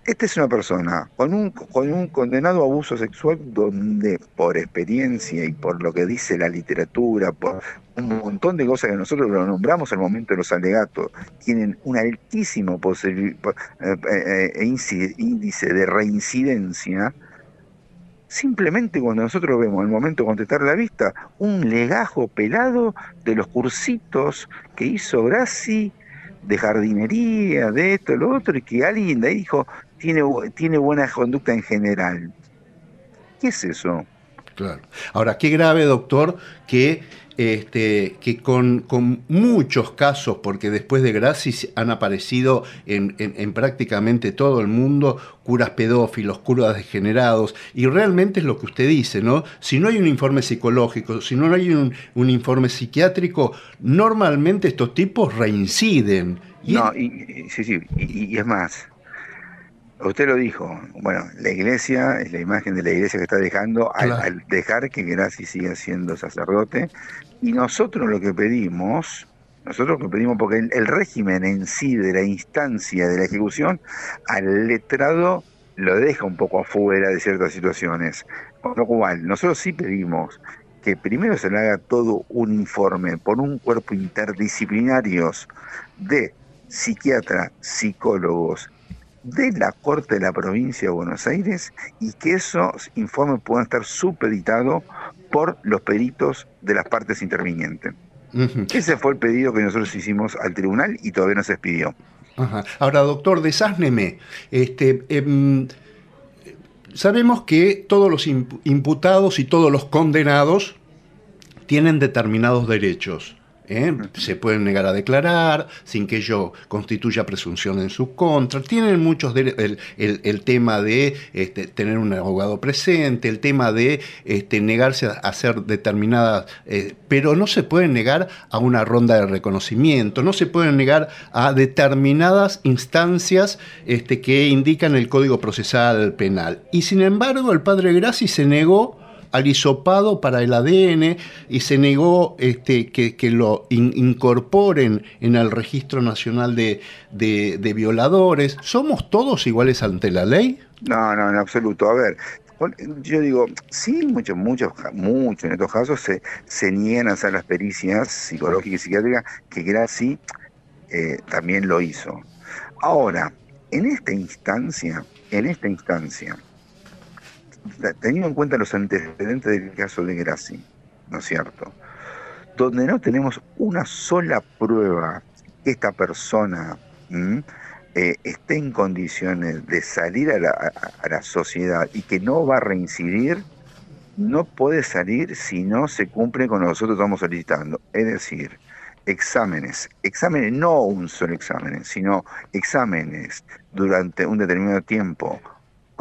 esta es una persona con un, con un condenado abuso sexual donde por experiencia y por lo que dice la literatura, por un montón de cosas que nosotros lo nombramos al momento de los alegatos, tienen un altísimo eh, eh, eh, índice de reincidencia, simplemente cuando nosotros vemos el momento de contestar la vista, un legajo pelado de los cursitos que hizo Grassi de jardinería, de esto, lo otro, y que alguien de ahí dijo, tiene, tiene buena conducta en general. ¿Qué es eso? Claro. Ahora, qué grave, doctor, que este, que con, muchos casos, porque después de Gracis han aparecido en, prácticamente todo el mundo curas pedófilos, curas degenerados, y realmente es lo que usted dice, ¿no? Si no hay un informe psicológico, si no hay un, informe psiquiátrico, normalmente estos tipos reinciden. no, y, sí, sí, y es más, Usted lo dijo, bueno, la iglesia es la imagen de la iglesia que está dejando al, dejar que Graci siga siendo sacerdote. Y nosotros lo que pedimos, nosotros lo que pedimos, porque el, régimen en sí de la instancia de la ejecución, al letrado lo deja un poco afuera de ciertas situaciones. Con lo cual, nosotros sí pedimos que primero se le haga todo un informe por un cuerpo interdisciplinarios de psiquiatra, psicólogos, de la Corte de la Provincia de Buenos Aires y que esos informes puedan estar supeditados por los peritos de las partes intervinientes. Ese fue el pedido que nosotros hicimos al tribunal y todavía no se expidió. Ahora, doctor, desázneme. Este, em, sabemos que todos los imputados y todos los condenados tienen determinados derechos. ¿Eh? se pueden negar a declarar sin que ello constituya presunción en su contra. Tienen muchos el, el, tema de este, tener un abogado presente, el tema de este, negarse a hacer determinadas, eh, pero no se pueden negar a una ronda de reconocimiento, no se pueden negar a determinadas instancias este, que indican el Código Procesal Penal. Y sin embargo, el padre Graci se negó al hisopado para el ADN y se negó este, que, lo incorporen en el Registro Nacional de, Violadores. ¿Somos todos iguales ante la ley? No, no, en absoluto. A ver, yo digo, sí, muchos, muchos, muchos en estos casos se, se niegan a hacer las pericias psicológicas y psiquiátricas, que Graci eh, también lo hizo. Ahora, en esta instancia, en esta instancia, teniendo en cuenta los antecedentes del caso de Graci, ¿no es cierto? Donde no tenemos una sola prueba que esta persona eh, esté en condiciones de salir a la, sociedad y que no va a reincidir, no puede salir si no se cumple con lo que nosotros estamos solicitando. Es decir, exámenes, exámenes, no un solo examen, sino exámenes durante un determinado tiempo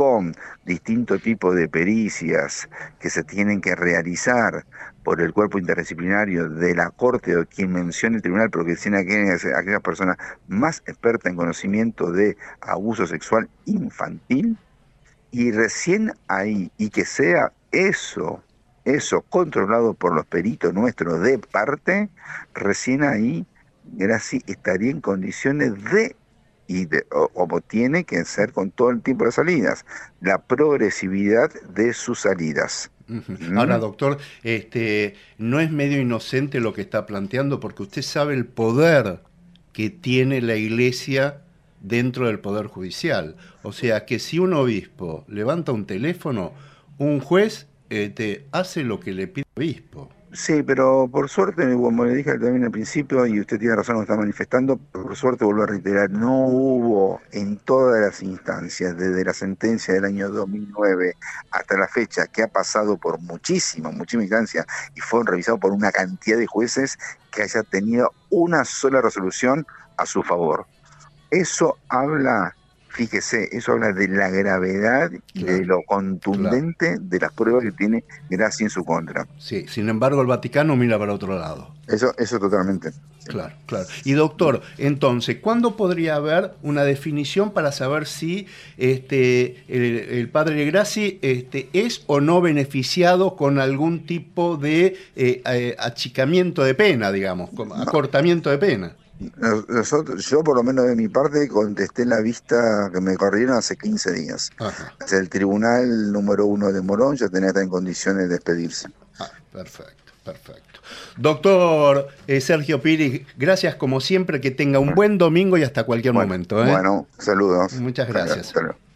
con distintos tipos de pericias que se tienen que realizar por el cuerpo interdisciplinario de la Corte o quien mencione el tribunal, pero que tiene aquellas, aquella persona más experta en conocimiento de abuso sexual infantil, y recién ahí, y que sea eso, eso controlado por los peritos nuestros de parte, recién ahí Graci estaría en condiciones de y como tiene que ser con todo el tiempo de salidas, la progresividad de sus salidas. Ahora, doctor, este, no es medio inocente lo que está planteando, porque usted sabe el poder que tiene la Iglesia dentro del Poder Judicial. O sea, que si un obispo levanta un teléfono, un juez este, hace lo que le pide el obispo. Sí, pero por suerte, como le dije también al principio, y usted tiene razón, lo está manifestando, por suerte vuelvo a reiterar, no hubo en todas las instancias, desde la sentencia del año 2009 hasta la fecha, que ha pasado por muchísimas, muchísimas instancias y fue revisado por una cantidad de jueces que haya tenido una sola resolución a su favor. Eso habla Fíjese, eso habla de la gravedad y de lo contundente de las pruebas que tiene Gracia en su contra. Sí, sin embargo el Vaticano mira para otro lado. Eso, eso totalmente. Claro, claro. Y doctor, entonces, ¿cuándo podría haber una definición para saber si este, el, padre Graci este, es o no beneficiado con algún tipo de eh, eh, achicamiento de pena, digamos, acortamiento de pena? Yo por lo menos de mi parte contesté la vista que me corrieron hace 15 días. El tribunal número uno de Morón ya tenía estar en condiciones de despedirse. Ah, perfecto, perfecto. Doctor eh, Sergio Piri, gracias como siempre, que tenga un buen domingo y hasta cualquier momento. ¿eh? Bueno, saludos. Muchas gracias. 9 de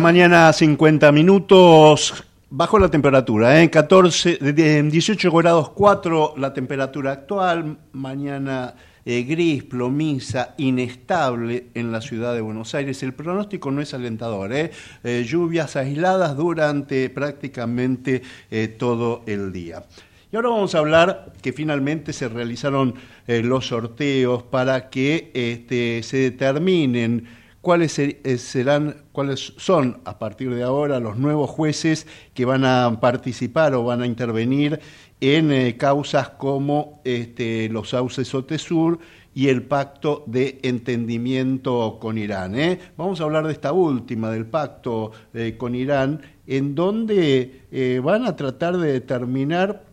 mañana, 50 minutos. Bajo la temperatura, ¿eh? 14, de 18 grados 4 la temperatura actual. Mañana eh, gris, plomiza, inestable en la ciudad de Buenos Aires. El pronóstico no es alentador. ¿eh? Eh, lluvias aisladas durante prácticamente todo el día. Y ahora vamos a hablar que finalmente se realizaron los sorteos para que este, se determinen cuáles eh, serán, cuáles son a partir de ahora los nuevos jueces que van a participar o van a intervenir en eh, causas como este, los sauces Otesur y el pacto de entendimiento con Irán. ¿eh? Vamos a hablar de esta última, del pacto con Irán, en donde van a tratar de determinar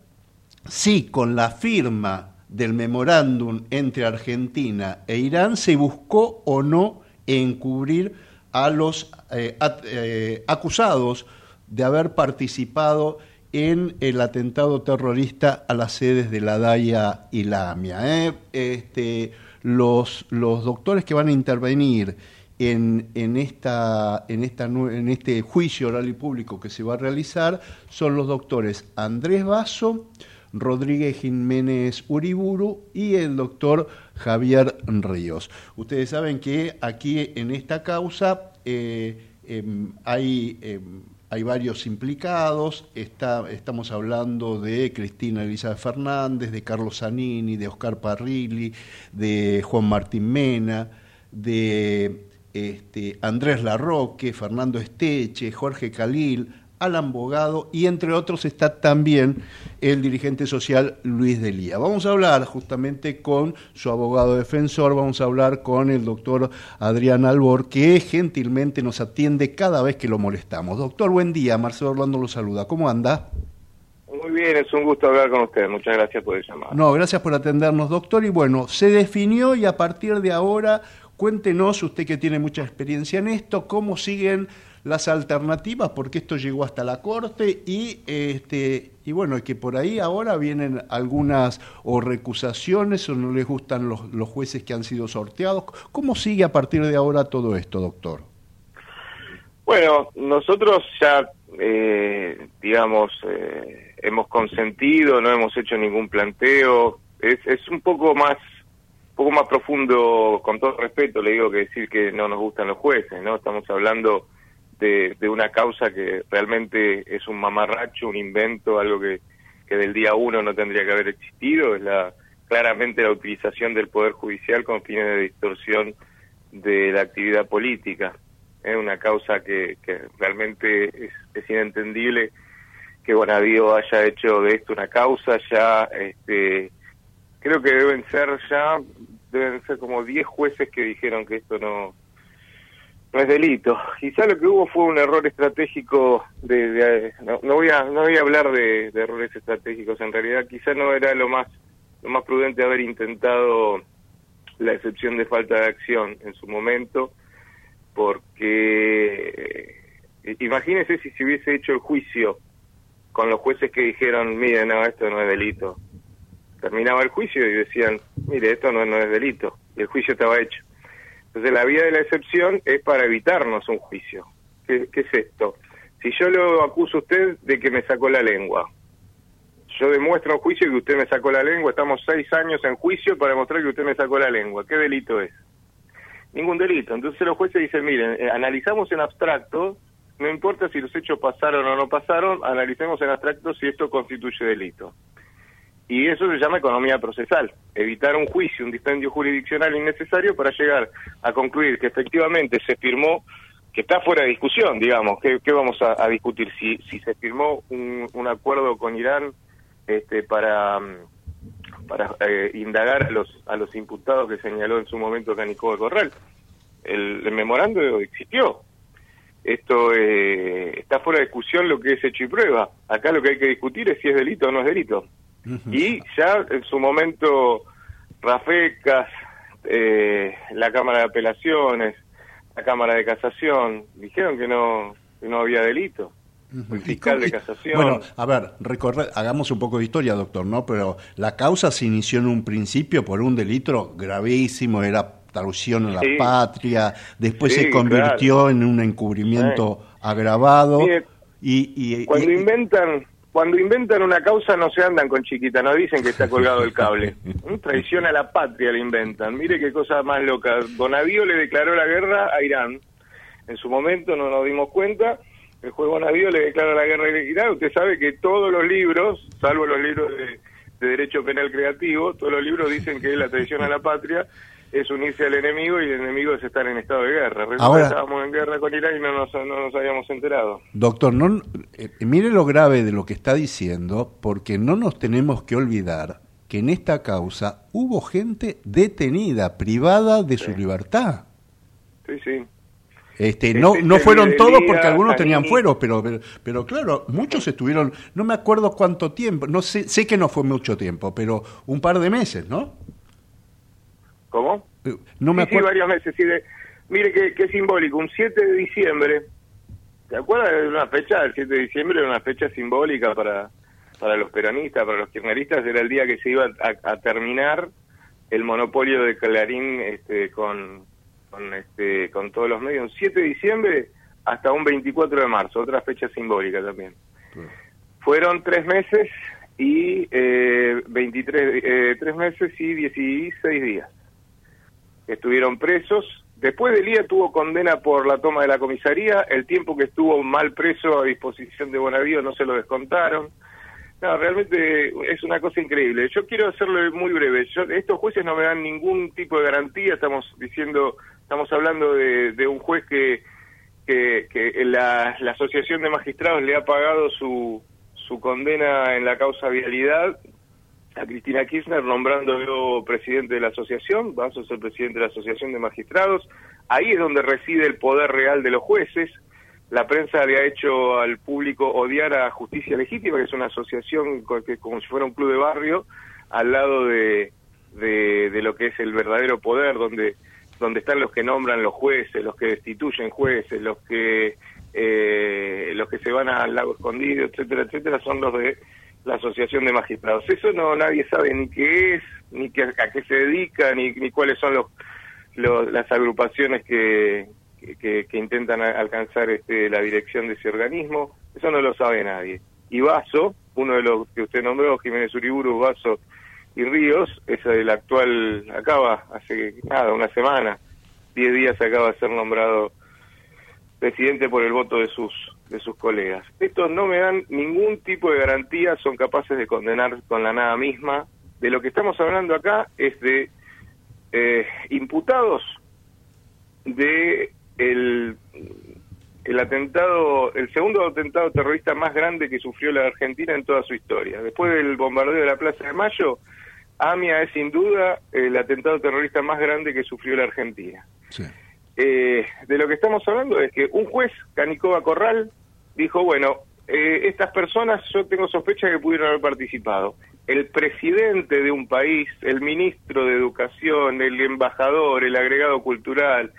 si con la firma del memorándum entre Argentina e Irán se buscó o no encubrir a los eh, eh, acusados de haber participado en el atentado terrorista a las sedes de la DAIA y la AMIA. ¿eh? Este, los, los doctores que van a intervenir en, en, esta, en, esta, en este juicio oral y público que se va a realizar son los doctores Andrés Basso, Rodríguez Jiménez Uriburu y el doctor Javier Ríos. Ustedes saben que aquí en esta causa eh, em, hay, em, hay, varios implicados, estamos hablando de Cristina Elizabeth Fernández, de Carlos Zanini, de Oscar Parrilli, de Juan Martín Mena, de este, Andrés Larroque, Fernando Esteche, Jorge Calil, Alan Bogado y entre otros está también el dirigente social Luis Delía. Vamos a hablar justamente con su abogado defensor, vamos a hablar con el doctor Adrián Albor, que gentilmente nos atiende cada vez que lo molestamos. Doctor, buen día, Marcelo Orlando lo saluda. ¿Cómo anda? Muy bien, es un gusto hablar con usted. Muchas gracias por el llamado. No, gracias por atendernos, doctor. Y bueno, se definió y a partir de ahora, cuéntenos, usted que tiene mucha experiencia en esto, cómo siguen las alternativas, porque esto llegó hasta la Corte y, este, y bueno, que por ahí ahora vienen algunas o recusaciones o no les gustan los, los jueces que han sido sorteados. ¿Cómo sigue a partir de ahora todo esto, doctor? Bueno, nosotros ya, eh, digamos, eh, hemos consentido, no hemos hecho ningún planteo. Es, es un poco más poco más profundo, con todo respeto, le digo que decir que no nos gustan los jueces, ¿no? Estamos hablando de, una causa que realmente es un mamarracho, un invento, algo que, que del día uno no tendría que haber existido, es la claramente la utilización del Poder Judicial con fines de distorsión de la actividad política. Es una causa que, que realmente es, inentendible que Bonadío haya hecho de esto una causa, ya este, creo que deben ser ya, deben ser como 10 jueces que dijeron que esto no, no es delito. Quizá lo que hubo fue un error estratégico de, no, voy a no voy a hablar de, errores estratégicos. En realidad quizá no era lo más lo más prudente haber intentado la excepción de falta de acción en su momento porque eh, imagínese si se hubiese hecho el juicio con los jueces que dijeron mire no esto no es delito terminaba el juicio y decían mire esto no, no es delito y el juicio estaba hecho entonces la vía de la excepción es para evitarnos un juicio. ¿Qué, es esto? Si yo lo acuso a usted de que me sacó la lengua, yo demuestro en juicio que usted me sacó la lengua, estamos seis años en juicio para demostrar que usted me sacó la lengua. ¿Qué delito es? Ningún delito. Entonces los jueces dicen, miren, eh, analizamos en abstracto, no importa si los hechos pasaron o no pasaron, analicemos en abstracto si esto constituye delito. Y eso se llama economía procesal, evitar un juicio, un dispendio jurisdiccional innecesario para llegar a concluir que efectivamente se firmó, que está fuera de discusión, digamos, ¿qué, vamos a, discutir? Si, si se firmó un, un acuerdo con Irán este, para, para eh, indagar a los, a los imputados que señaló en su momento Canicó de Corral. El, el memorando existió, esto eh, está fuera de discusión lo que es hecho y prueba. Acá lo que hay que discutir es si es delito o no es delito. Y ya en su momento, Rafecas, eh, la Cámara de Apelaciones, la Cámara de Casación, dijeron que no, no había delito. El fiscal de casación. Bueno, a ver, hagamos un poco de historia, doctor, ¿no? Pero la causa se inició en un principio por un delito gravísimo, era traición a la Sí. patria, después Sí, se convirtió en un encubrimiento agravado. Mire, y, y- Cuando y- inventan cuando inventan una causa no se andan con chiquita, no dicen que está <laughs> colgado el cable. Traición a la patria le inventan. Mire qué cosa más loca. Bonavío le declaró la guerra a Irán. En su momento no nos dimos cuenta. El juez Bonavío le declara la guerra a Irán. Usted sabe que todos los libros, salvo los libros de, de derecho penal creativo, todos los libros dicen que la traición a la patria es unirse al enemigo y el enemigo es estar en estado de guerra. Resulta Ahora- estábamos en guerra con Irán y no nos, no nos habíamos enterado. Doctor, no, eh, mire lo grave de lo que está diciendo, porque no nos tenemos que olvidar que en esta causa hubo gente detenida, privada de su libertad. Sí, sí. Este, no, Este, no fueron Elías, todos porque algunos tenían fueros, pero, pero, pero claro, muchos estuvieron, no me acuerdo cuánto tiempo, no sé, sé que no fue mucho tiempo, pero un par de meses, ¿no? ¿Cómo? No me sí, sí, acuerdo. varios meses. sí, de- mire qué, qué simbólico. Un 7 de diciembre. ¿Se acuerdan de una fecha? El 7 de diciembre era una fecha simbólica para, para los peronistas, para los kirchneristas. Era el día que se iba a, a terminar el monopolio de Clarín este, con, con, este, con todos los medios. Un 7 de diciembre hasta un 24 de marzo. Otra fecha simbólica también. Fueron tres meses y eh, 23, eh, tres meses y 16 días. Estuvieron presos. Después del día tuvo condena por la toma de la comisaría. El tiempo que estuvo mal preso a disposición de Bonavío no se lo descontaron. No, realmente es una cosa increíble. Yo quiero hacerlo muy breve. Yo- estos jueces no me dan ningún tipo de garantía. Estamos diciendo, estamos hablando de, de un juez que, que, que la, la Asociación de Magistrados le ha pagado su, su condena en la causa vialidad a Cristina Kirchner nombrándolo presidente de la asociación, vas a ser presidente de la Asociación de Magistrados. Ahí es donde reside el poder real de los jueces. La prensa le ha hecho al público odiar a Justicia Legítima, que es una asociación que como si fuera un club de barrio, al lado de, de, de lo que es el verdadero poder, donde, donde están los que nombran los jueces, los que destituyen jueces, los que eh, los que se van al lago escondido, etcétera, etcétera, son los de la Asociación de Magistrados. Eso no nadie sabe ni qué es, ni qué, a qué se dedica, ni, ni cuáles son los, los- las agrupaciones que, que, que intentan alcanzar este, la dirección de ese organismo. Eso no lo sabe nadie. Y Vaso, uno de los que usted nombró, Jiménez Uriburu, Vaso y Ríos, es el actual, acaba hace nada, una semana, diez días acaba de ser nombrado presidente por el voto de sus de sus colegas. Estos no me dan ningún tipo de garantía, son capaces de condenar con la nada misma. De lo que estamos hablando acá es de eh, imputados de el, el atentado, el segundo atentado terrorista más grande que sufrió la Argentina en toda su historia. Después del bombardeo de la Plaza de Mayo, AMIA es sin duda el atentado terrorista más grande que sufrió la Argentina. Eh, de lo que estamos hablando es que un juez, Canicoba Corral, dijo, bueno, eh, estas personas yo tengo sospecha que pudieron haber participado. El presidente de un país, el ministro de Educación, el embajador, el agregado cultural,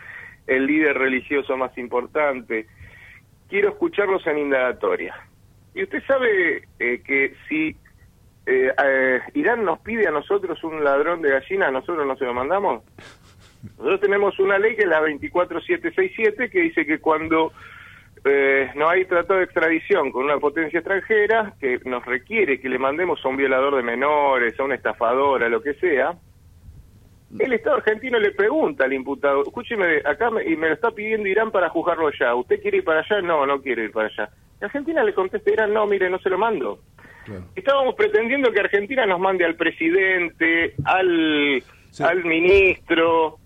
el líder religioso más importante, quiero escucharlos en indagatoria. Y usted sabe eh, que si eh, eh, Irán nos pide a nosotros un ladrón de gallina, ¿a nosotros no se lo mandamos? Nosotros tenemos una ley que es la 24767 que dice que cuando eh, no hay tratado de extradición con una potencia extranjera que nos requiere que le mandemos a un violador de menores, a un estafador, a lo que sea, el Estado argentino le pregunta al imputado, escúcheme, acá me, y me lo está pidiendo Irán para juzgarlo allá, ¿usted quiere ir para allá? No, no quiere ir para allá. Y Argentina le contesta Irán, no, mire, no se lo mando. Estábamos pretendiendo que Argentina nos mande al presidente, al, al ministro,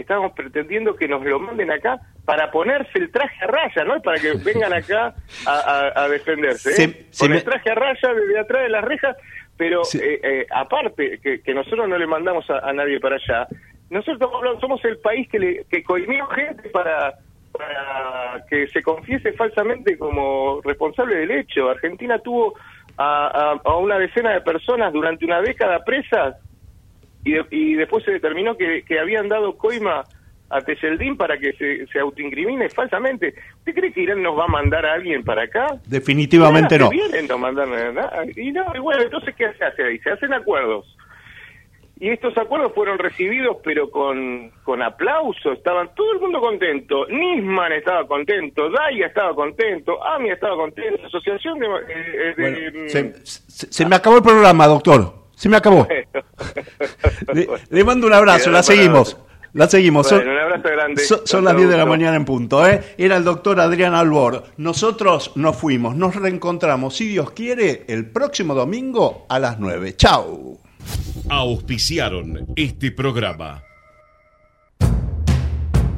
estábamos pretendiendo que nos lo manden acá para ponerse el traje a raya, ¿no? Para que vengan acá a, a- a defenderse. ¿eh? Se- se Con me- el traje a raya desde atrás de las rejas, pero eh, eh, aparte que, que nosotros no le mandamos a, a nadie para allá, nosotros estamos somos el país que, le, que coimió gente para, para que se confiese falsamente como responsable del hecho. Argentina tuvo a, a- a una decena de personas durante una década presas y, de- y después se determinó que, que habían dado coima a Tejeldín para que se, se autoincrimine falsamente. ¿Usted cree que Irán nos va a mandar a alguien para acá? Definitivamente no. Vienen, no mandan nada. Y no, y bueno, entonces, ¿qué se hace ahí? Se hacen acuerdos. y estos acuerdos fueron recibidos pero con, con aplauso, estaban todo el mundo contento, Nisman estaba contento, Daya estaba contento, AMI estaba contento, Asociación de... eh, de- Bueno, se, se- se me acabó el programa, doctor. Se me acabó. <laughs> Le, le mando un abrazo, la seguimos. La seguimos. Son- un abrazo grande. Son, las 10 de la mañana en punto. ¿eh? Era el doctor Adrián Albor. Nosotros nos fuimos, nos reencontramos, si Dios quiere, el próximo domingo a las 9. Chau. Auspiciaron este programa.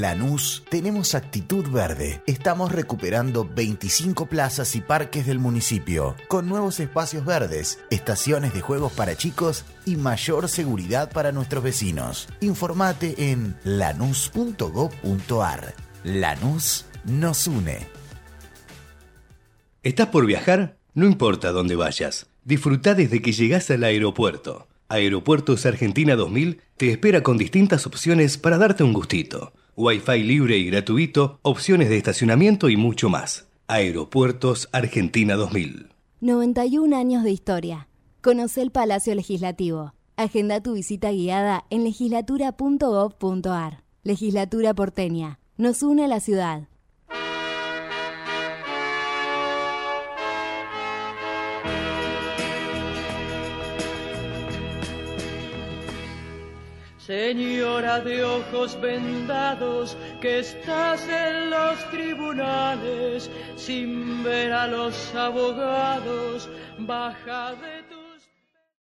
Lanús tenemos actitud verde. Estamos recuperando 25 plazas y parques del municipio, con nuevos espacios verdes, estaciones de juegos para chicos y mayor seguridad para nuestros vecinos. Informate en lanús.gov.ar. Lanús nos une. ¿Estás por viajar? No importa dónde vayas. Disfruta desde que llegás al aeropuerto. Aeropuertos Argentina 2000 te espera con distintas opciones para darte un gustito. Wi-Fi libre y gratuito, opciones de estacionamiento y mucho más. Aeropuertos Argentina 2000. 91 años de historia. Conoce el Palacio Legislativo. Agenda tu visita guiada en legislatura.gov.ar. Legislatura porteña. Nos une a la ciudad. Señora de ojos vendados, que estás en los tribunales sin ver a los abogados, baja de